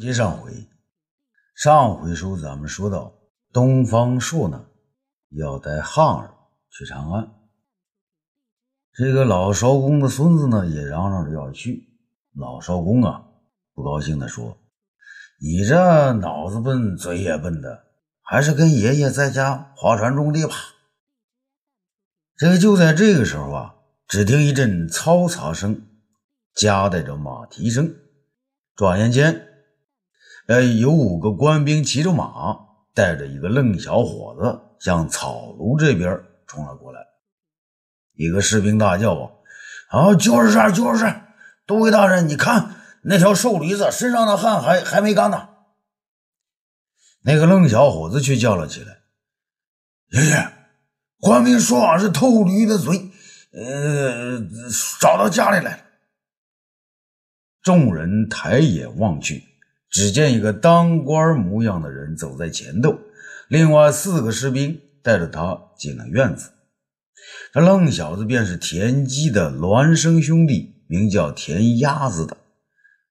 接上回，上回书咱们说到，东方朔呢要带汉儿去长安，这个老艄公的孙子呢也嚷嚷着要去。老艄公啊不高兴的说：“你这脑子笨，嘴也笨的，还是跟爷爷在家划船种地吧。”这个就在这个时候啊，只听一阵嘈杂声，夹带着马蹄声。转眼间，呃，有五个官兵骑着马，带着一个愣小伙子向草庐这边冲了过来。一个士兵大叫：“啊，啊，就是这，就是这！都尉大人，你看那条瘦驴子身上的汗还还没干呢。”那个愣小伙子却叫了起来：“爷爷，官兵说俺是偷驴的嘴，呃，找到家里来了。”众人抬眼望去，只见一个当官模样的人走在前头，另外四个士兵带着他进了院子。这愣小子便是田鸡的孪生兄弟，名叫田鸭子的。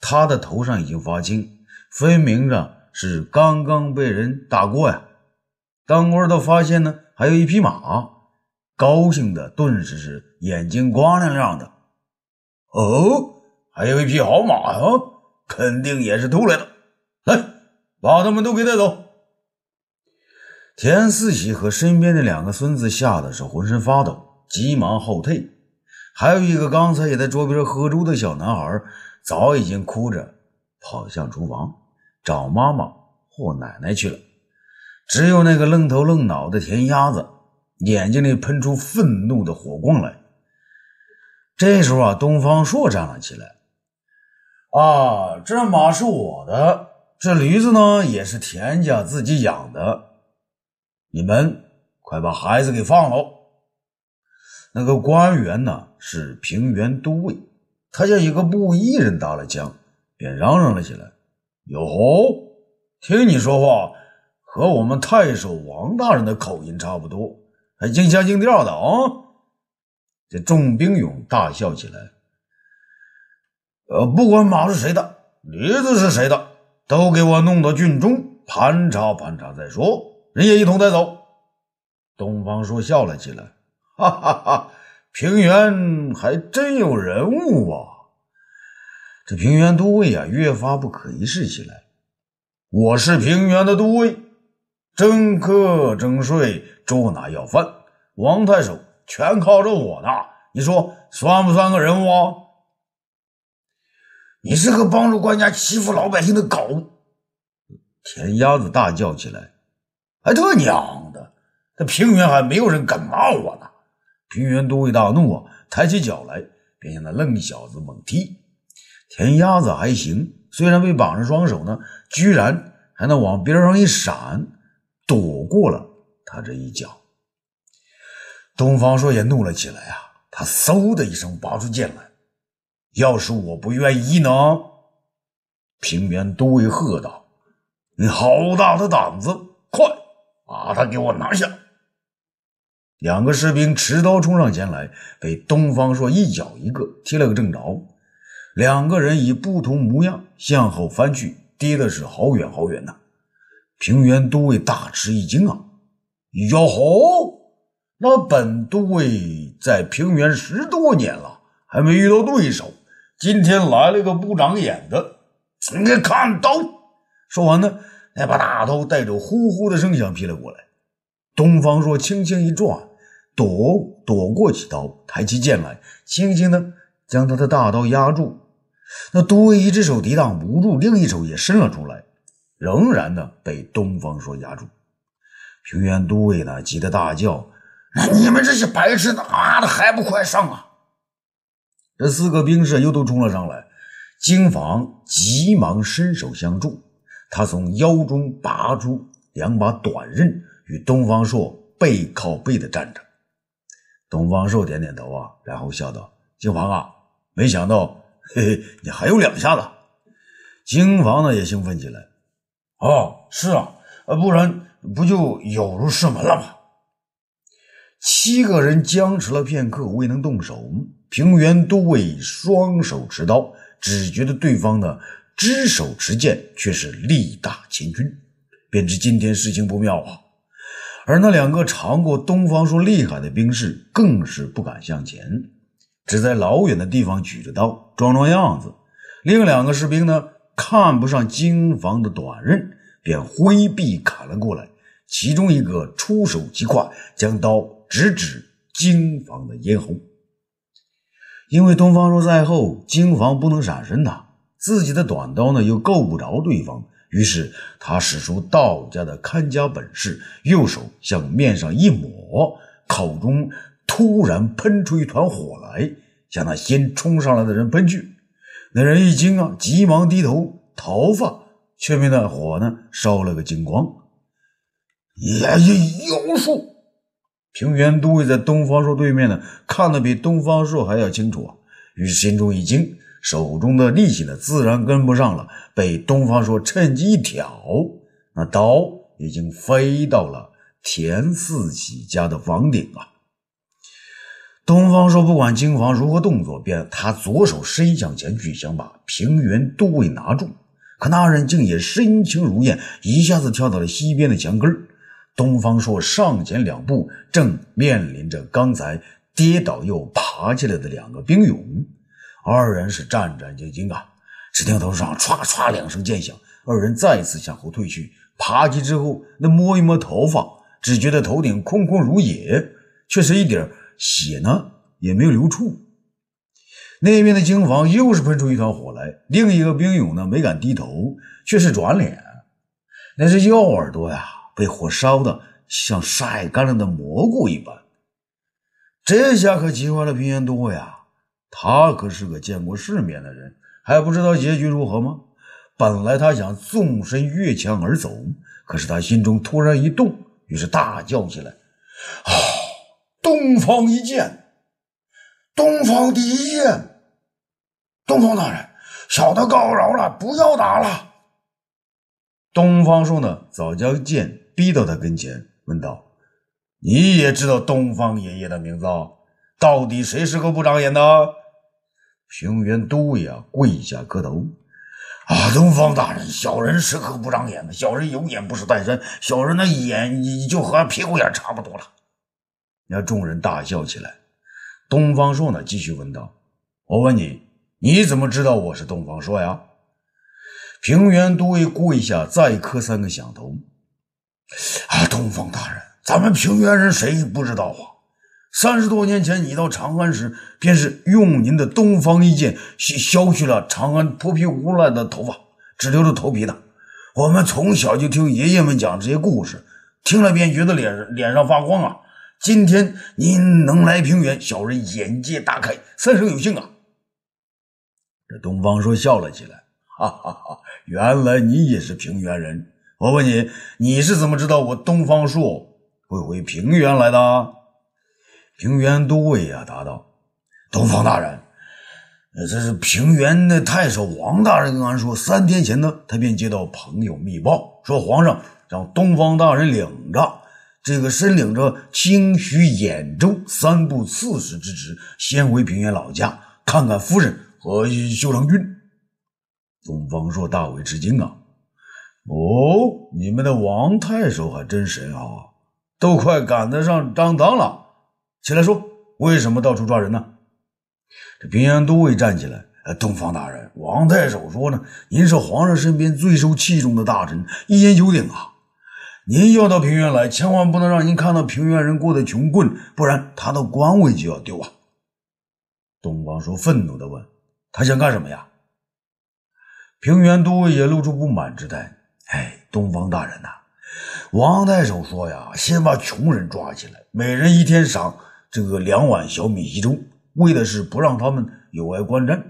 他的头上已经发青，分明着是刚刚被人打过呀。当官的发现呢，还有一匹马，高兴的顿时是眼睛光亮亮的。哦。还有一匹好马呀，肯定也是偷来的。来，把他们都给带走。田四喜和身边的两个孙子吓得是浑身发抖，急忙后退。还有一个刚才也在桌边喝粥的小男孩，早已经哭着跑向厨房找妈妈或奶奶去了。只有那个愣头愣脑的田鸭子，眼睛里喷出愤怒的火光来。这时候啊，东方朔站了起来。啊，这马是我的，这驴子呢也是田家自己养的。你们快把孩子给放了。那个官员呢是平原都尉，他见一个布衣人打了枪，便嚷嚷了起来：“哟吼，听你说话和我们太守王大人的口音差不多，还京腔京调的啊！”这众兵勇大笑起来。呃，不管马是谁的，驴子是谁的，都给我弄到郡中盘查盘查再说。人也一同带走。东方朔笑了起来，哈哈哈！平原还真有人物啊！这平原都尉啊，越发不可一世起来。我是平原的都尉，征客征税，捉拿要犯，王太守全靠着我呢。你说算不算个人物啊？你是个帮助官家欺负老百姓的狗！田鸭子大叫起来：“哎，他娘的！这平原还没有人敢骂我呢！”平原都尉大怒啊，抬起脚来便向那愣小子猛踢。田鸭子还行，虽然被绑着双手呢，居然还能往边上一闪，躲过了他这一脚。东方朔也怒了起来啊，他嗖的一声拔出剑来。要是我不愿意呢？平原都尉喝道：“你好大的胆子！快把他给我拿下！”两个士兵持刀冲上前来，被东方朔一脚一个踢了个正着。两个人以不同模样向后翻去，跌的是好远好远呐！平原都尉大吃一惊啊！哟吼，那本都尉在平原十多年了，还没遇到对手。今天来了个不长眼的，你看刀！说完呢，那把大刀带着呼呼的声响劈了过来。东方朔轻轻一转，躲躲过几刀，抬起剑来，轻轻的将他的大刀压住。那都尉一只手抵挡不住，另一手也伸了出来，仍然呢被东方朔压住。平原都尉呢急得大叫：“你们这些白痴，妈的还不快上啊！”这四个兵士又都冲了上来，金房急忙伸手相助。他从腰中拔出两把短刃，与东方朔背靠背的站着。东方朔点点头啊，然后笑道：“金房啊，没想到，嘿嘿，你还有两下子。”金房呢也兴奋起来：“哦，是啊，不然不就有如射门了吗？”七个人僵持了片刻，未能动手。平原都尉双手持刀，只觉得对方呢只手持剑却是力大千钧，便知今天事情不妙啊。而那两个尝过东方朔厉害的兵士，更是不敢向前，只在老远的地方举着刀装装样子。另两个士兵呢，看不上金房的短刃，便挥臂砍了过来。其中一个出手极快，将刀直指金房的咽喉。因为东方朔在后，金房不能闪身呐，自己的短刀呢又够不着对方。于是他使出道家的看家本事，右手向面上一抹，口中突然喷出一团火来，向那先冲上来的人喷去。那人一惊啊，急忙低头，头发却被那火呢烧了个精光。呀呀，妖术！平原都尉在东方朔对面呢，看得比东方朔还要清楚啊，于是心中一惊。手中的力气呢，自然跟不上了，被东方朔趁机一挑，那刀已经飞到了田四喜家的房顶啊。东方朔不管金房如何动作，便他左手伸向前去，想把平原都尉拿住，可那人竟也身轻如燕，一下子跳到了西边的墙根儿东方朔上前两步，正面临着刚才跌倒又爬起来的两个兵勇。二人是战战兢兢啊！只听头上唰唰两声剑响，二人再次向后退去。爬起之后，那摸一摸头发，只觉得头顶空空如也，却是一点血呢也没有流出。那边的京房又是喷出一团火来，另一个兵勇呢没敢低头，却是转脸，那是右耳朵呀，被火烧的像晒干了的蘑菇一般。这下可急坏了平原多呀！他可是个见过世面的人，还不知道结局如何吗？本来他想纵身越墙而走，可是他心中突然一动，于是大叫起来：“啊！东方一剑，东方第一剑！东方大人，小的告饶了，不要打了。”东方朔呢，早将剑逼到他跟前，问道：“你也知道东方爷爷的名字？到底谁是个不长眼的？”平原都尉啊，跪下磕头。啊，东方大人，小人是个不长眼的，小人有眼不识泰山，小人的眼你就和屁股眼差不多了。那众人大笑起来。东方朔呢，继续问道：“我问你，你怎么知道我是东方朔呀？”平原都尉跪下，再磕三个响头。啊，东方大人，咱们平原人谁不知道啊？三十多年前，你到长安时，便是用您的东方一剑削削去了长安泼皮无赖的头发，只留着头皮的。我们从小就听爷爷们讲这些故事，听了便觉得脸脸上发光啊！今天您能来平原，小人眼界大开，三生有幸啊！这东方朔笑了起来，哈哈哈！原来你也是平原人。我问你，你是怎么知道我东方朔会回平原来的？平原都尉呀，答道：“东方大人，这是平原的太守王大人跟俺说，三天前呢，他便接到朋友密报，说皇上让东方大人领着这个身领着清徐兖州三部刺史之职，先回平原老家看看夫人和修长君。”东方朔大为吃惊啊！哦，你们的王太守还真神啊，都快赶得上张当了。起来说，为什么到处抓人呢？这平原都尉站起来。呃，东方大人，王太守说呢，您是皇上身边最受器重的大臣，一言九鼎啊。您要到平原来，千万不能让您看到平原人过得穷困，不然他的官位就要丢啊。东方朔愤怒地问：“他想干什么呀？”平原都尉也露出不满之态。哎，东方大人呐，王太守说呀，先把穷人抓起来，每人一天赏。这个两碗小米稀粥，为的是不让他们有碍观瞻，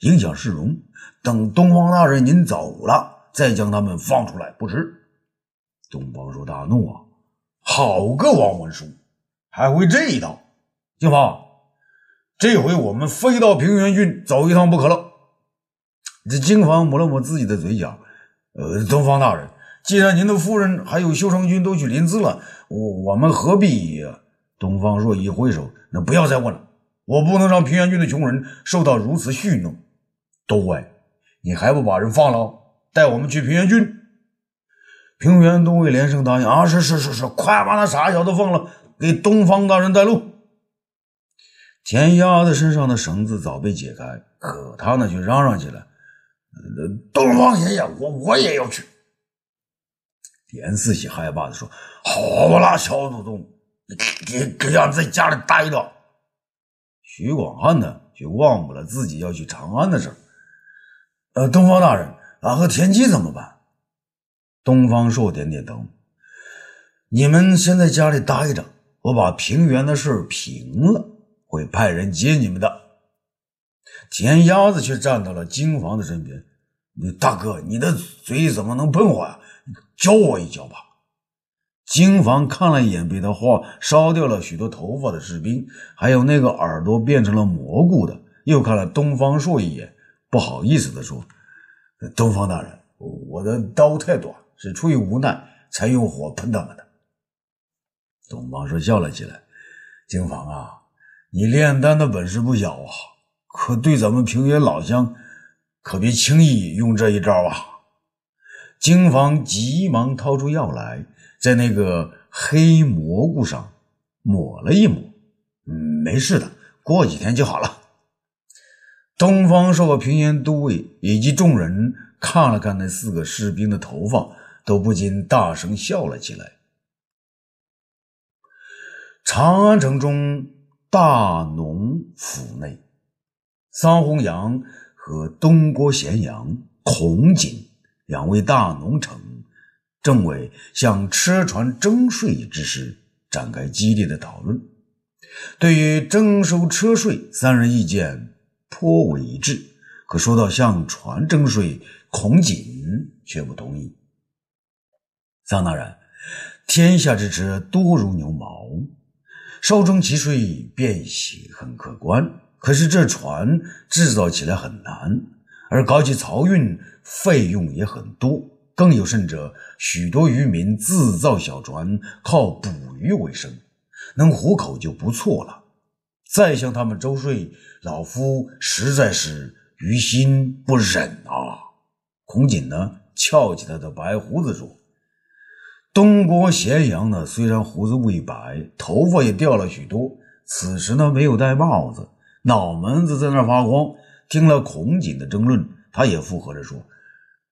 影响市容。等东方大人您走了，再将他们放出来不迟。东方朔大怒啊！好个王文书，还会这一套！金房，这回我们非到平原郡走一趟不可了。这金房抹了抹自己的嘴角，呃，东方大人，既然您的夫人还有修成君都去临淄了，我我们何必？东方若一挥手：“那不要再问了，我不能让平原郡的穷人受到如此戏弄。都尉，你还不把人放了，带我们去平原郡？平原都尉连声答应：“啊，是是是是，快把那傻小子放了，给东方大人带路。”田丫子身上的绳子早被解开，可他呢却嚷嚷起来：“东方爷爷，我我也要去。”严四喜害怕的说：“好啦，小祖宗，你你可让在家里待着。”徐广汉呢，却忘不了自己要去长安的事儿呃，东方大人，俺和田七怎么办？东方朔点点头：“你们先在家里待着，我把平原的事平了。”会派人接你们的。田鸭子却站到了金房的身边。你大哥，你的嘴怎么能喷火呀？教我一教吧。金房看了一眼被他话烧掉了许多头发的士兵，还有那个耳朵变成了蘑菇的，又看了东方朔一眼，不好意思地说：“东方大人，我的刀太短，是出于无奈才用火喷他们的。”东方朔笑了起来：“金房啊。”你炼丹的本事不小啊，可对咱们平原老乡，可别轻易用这一招啊！京房急忙掏出药来，在那个黑蘑菇上抹了一抹，嗯，没事的，过几天就好了。东方朔和平原都尉以及众人看了看那四个士兵的头发，都不禁大声笑了起来。长安城中。大农府内，桑弘羊和东郭咸阳、孔景两位大农臣政委向车船征税之事展开激烈的讨论。对于征收车税，三人意见颇为一致。可说到向船征税，孔瑾却不同意。桑大人，天下之车多如牛毛。稍征其税，便喜很可观。可是这船制造起来很难，而搞起漕运费用也很多。更有甚者，许多渔民自造小船，靠捕鱼为生，能糊口就不错了。再向他们征税，老夫实在是于心不忍啊！孔瑾呢，翘起他的白胡子说。东郭咸阳呢，虽然胡子未白，头发也掉了许多，此时呢没有戴帽子，脑门子在那发光。听了孔瑾的争论，他也附和着说：“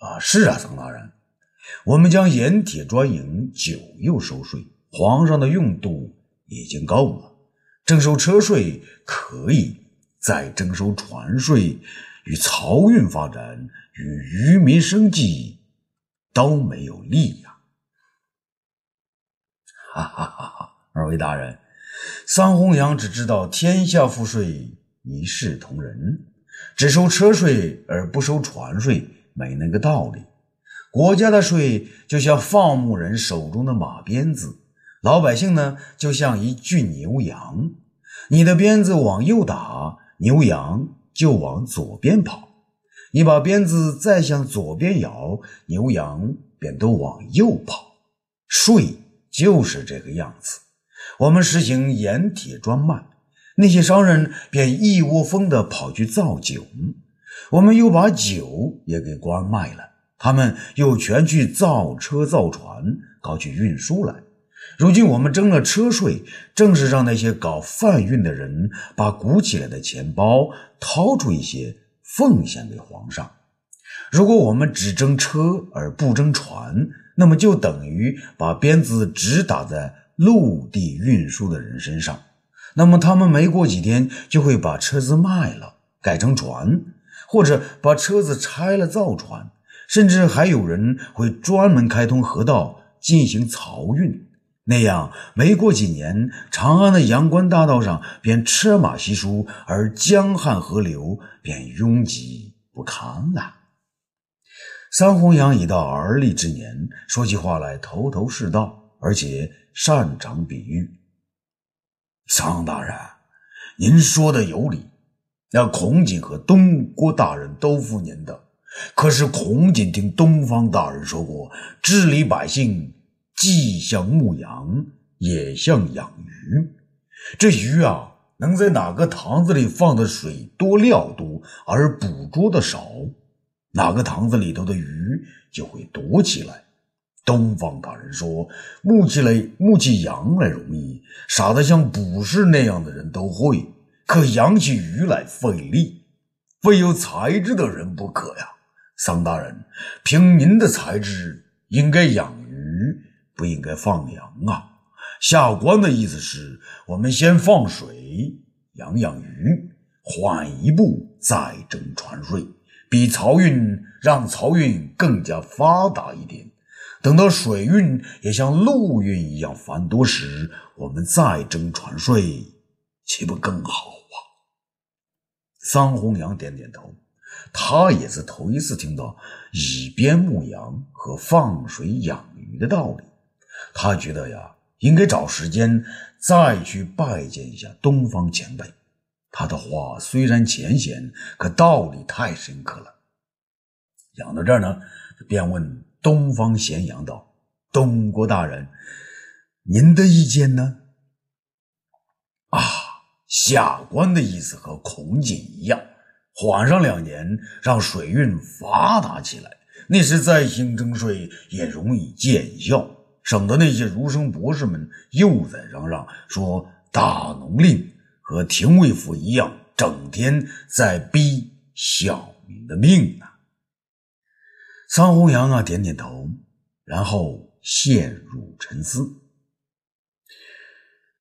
啊，是啊，曾大人，我们将盐铁专营，酒又收税，皇上的用度已经够了。征收车税可以，再征收船税，与漕运发展，与渔民生计都没有利呀。”哈哈哈！哈二位大人，桑弘羊只知道天下赋税一视同仁，只收车税而不收船税，没那个道理。国家的税就像放牧人手中的马鞭子，老百姓呢就像一具牛羊。你的鞭子往右打，牛羊就往左边跑；你把鞭子再向左边摇，牛羊便都往右跑。税。就是这个样子。我们实行盐铁专卖，那些商人便一窝蜂地跑去造酒；我们又把酒也给关卖了，他们又全去造车造船，搞起运输来。如今我们征了车税，正是让那些搞贩运的人把鼓起来的钱包掏出一些奉献给皇上。如果我们只征车而不征船，那么就等于把鞭子只打在陆地运输的人身上，那么他们没过几天就会把车子卖了，改成船，或者把车子拆了造船，甚至还有人会专门开通河道进行漕运。那样没过几年，长安的阳关大道上便车马稀疏，而江汉河流便拥挤不堪了。桑弘羊已到而立之年，说起话来头头是道，而且擅长比喻。桑大人，您说的有理。那孔瑾和东郭大人都服您的，可是孔瑾听东方大人说过，治理百姓既像牧羊，也像养鱼。这鱼啊，能在哪个塘子里放的水多料多，而捕捉的少？哪个塘子里头的鱼就会多起来。东方大人说：“牧起来，牧起羊来容易，傻得像卜氏那样的人都会；可养起鱼来费力，非有才智的人不可呀。”桑大人，凭您的才智，应该养鱼，不应该放羊啊。下官的意思是，我们先放水养养鱼，缓一步再征船税，比漕运让漕运更加发达一点。等到水运也像陆运一样繁多时，我们再征船税，岂不更好啊？桑弘羊点点头，他也是头一次听到以鞭牧羊和放水养鱼的道理，他觉得呀。应该找时间再去拜见一下东方前辈。他的话虽然浅显，可道理太深刻了。讲到这儿呢，便问东方咸阳道：“东郭大人，您的意见呢？”啊，下官的意思和孔瑾一样，缓上两年，让水运发达起来，那时再兴征税也容易见效。省得那些儒生博士们又在嚷嚷说大农令和廷尉府一样，整天在逼小民的命呢。桑弘羊啊，点点头，然后陷入沉思。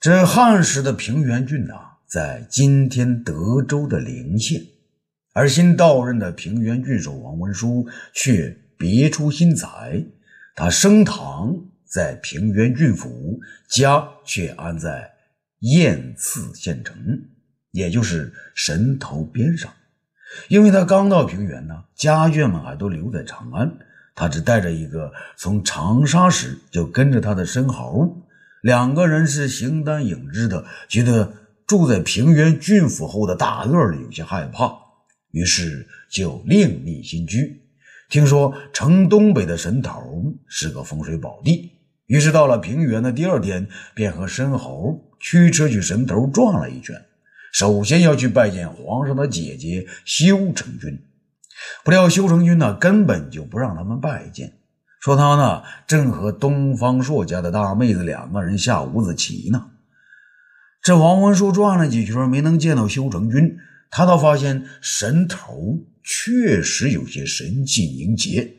这汉时的平原郡呐，在今天德州的陵县，而新到任的平原郡守王文书却别出心裁，他升堂。在平原郡府，家却安在燕次县城，也就是神头边上。因为他刚到平原呢，家眷们还都留在长安，他只带着一个从长沙时就跟着他的申猴，两个人是形单影只的，觉得住在平原郡府后的大院里有些害怕，于是就另觅新居。听说城东北的神头是个风水宝地。于是到了平原的第二天，便和申猴驱车去神头转了一圈。首先要去拜见皇上的姐姐修成君，不料修成君呢根本就不让他们拜见，说他呢正和东方朔家的大妹子两个人下五子棋呢。这王文书转了几圈，没能见到修成君，他倒发现神头确实有些神气凝结，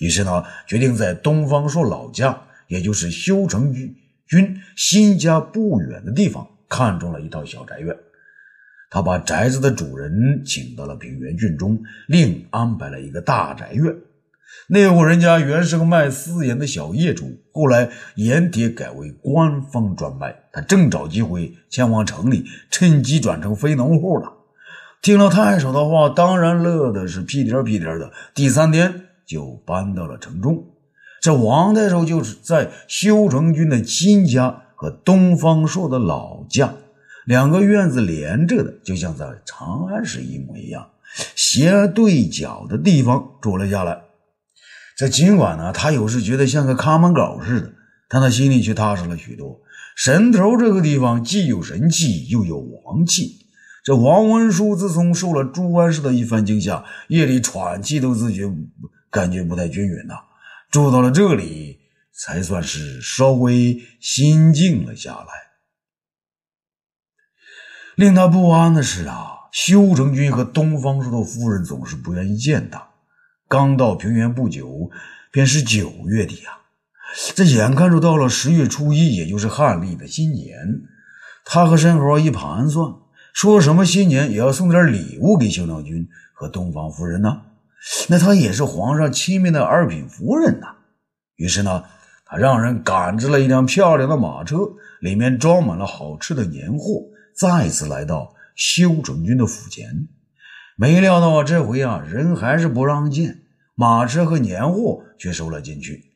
于是呢决定在东方朔老家。也就是修成君新家不远的地方，看中了一套小宅院。他把宅子的主人请到了平原郡中，另安排了一个大宅院。那户人家原是个卖私盐的小业主，后来盐铁改为官方专卖，他正找机会前往城里，趁机转成非农户了。听了太守的话，当然乐的是屁颠屁颠的。第三天就搬到了城中。这王太守就是在修成君的亲家和东方朔的老家，两个院子连着的，就像在长安市一模一样，斜对角的地方住了下来。这尽管呢，他有时觉得像个看门狗似的，但他心里却踏实了许多。神头这个地方既有神气，又有王气。这王文书自从受了朱安氏的一番惊吓，夜里喘气都自觉感觉不太均匀呐。住到了这里，才算是稍微心静了下来。令他不安的是啊，修成君和东方朔的夫人总是不愿意见他。刚到平原不久，便是九月底啊。这眼看着到了十月初一，也就是汉历的新年，他和申猴一盘算，说什么新年也要送点礼物给修成君和东方夫人呢。那他也是皇上亲密的二品夫人呐。于是呢，他让人赶制了一辆漂亮的马车，里面装满了好吃的年货，再次来到修成君的府前。没料到这回啊，人还是不让进，马车和年货却收了进去。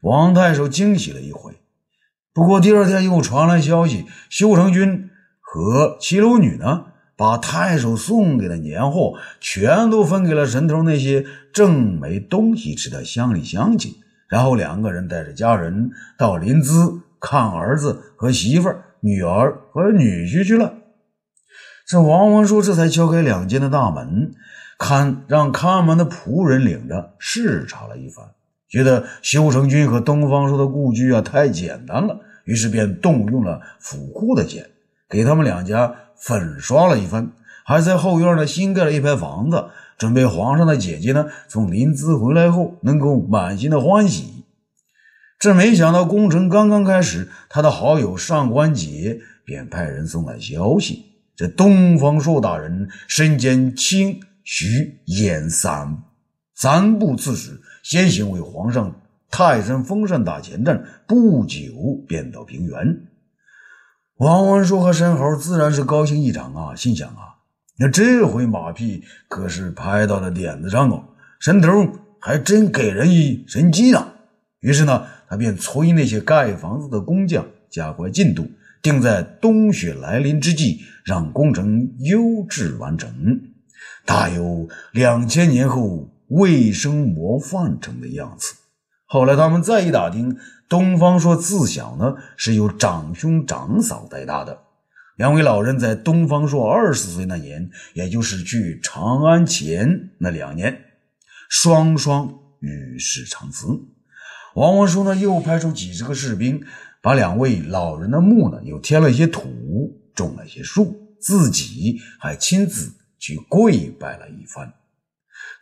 王太守惊喜了一回。不过第二天又传来消息，修成君和齐楼女呢？把太守送给的年货全都分给了神头那些正没东西吃的乡里乡亲，然后两个人带着家人到临淄看儿子和媳妇儿、女儿和女婿去了。这王文书这才敲开两间的大门，看让看门的仆人领着视察了一番，觉得修成君和东方朔的故居啊太简单了，于是便动用了府库的钱，给他们两家粉刷了一番，还在后院呢新盖了一排房子，准备皇上的姐姐呢从临淄回来后能够满心的欢喜。这没想到工程刚刚开始，他的好友上官桀便派人送来消息：这东方朔大人身兼清。徐兖三三部刺史，先行为皇上泰山封禅打前站，不久便到平原。王文书和申猴自然是高兴异常啊，心想啊，那这回马屁可是拍到了点子上哦，神头还真给人一神机呢。于是呢，他便催那些盖房子的工匠加快进度，定在冬雪来临之际，让工程优质完成。大有两千年后卫生模范城的样子。后来他们再一打听，东方朔自小呢是由长兄长嫂带大的。两位老人在东方朔二十岁那年，也就是去长安前那两年，双双与世长辞。王文书呢又派出几十个士兵，把两位老人的墓呢又添了一些土，种了一些树，自己还亲自。去跪拜了一番，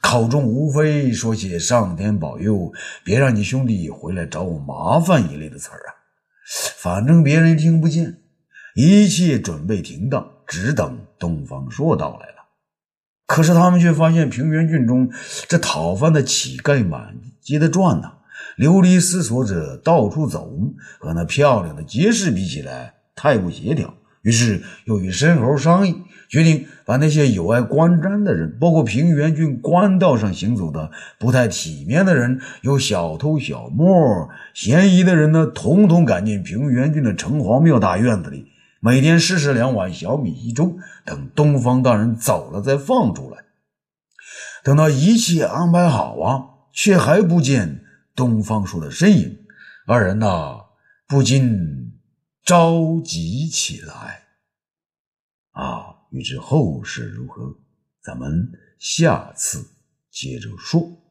口中无非说些“上天保佑，别让你兄弟回来找我麻烦”一类的词儿啊，反正别人听不见。一切准备停当，只等东方朔到来了。可是他们却发现平原郡中这讨饭的乞丐满街的转呐，流离失所者到处走，和那漂亮的街市比起来，太不协调。于是又与申猴商议，决定把那些有碍观瞻的人，包括平原郡官道上行走的不太体面的人，有小偷小摸嫌疑的人呢，统统赶进平原郡的城隍庙大院子里，每天试食两碗小米一粥，等东方大人走了再放出来。等到一切安排好啊，却还不见东方朔的身影，二人呐，不禁。着急起来，啊！欲知后事如何，咱们下次接着说。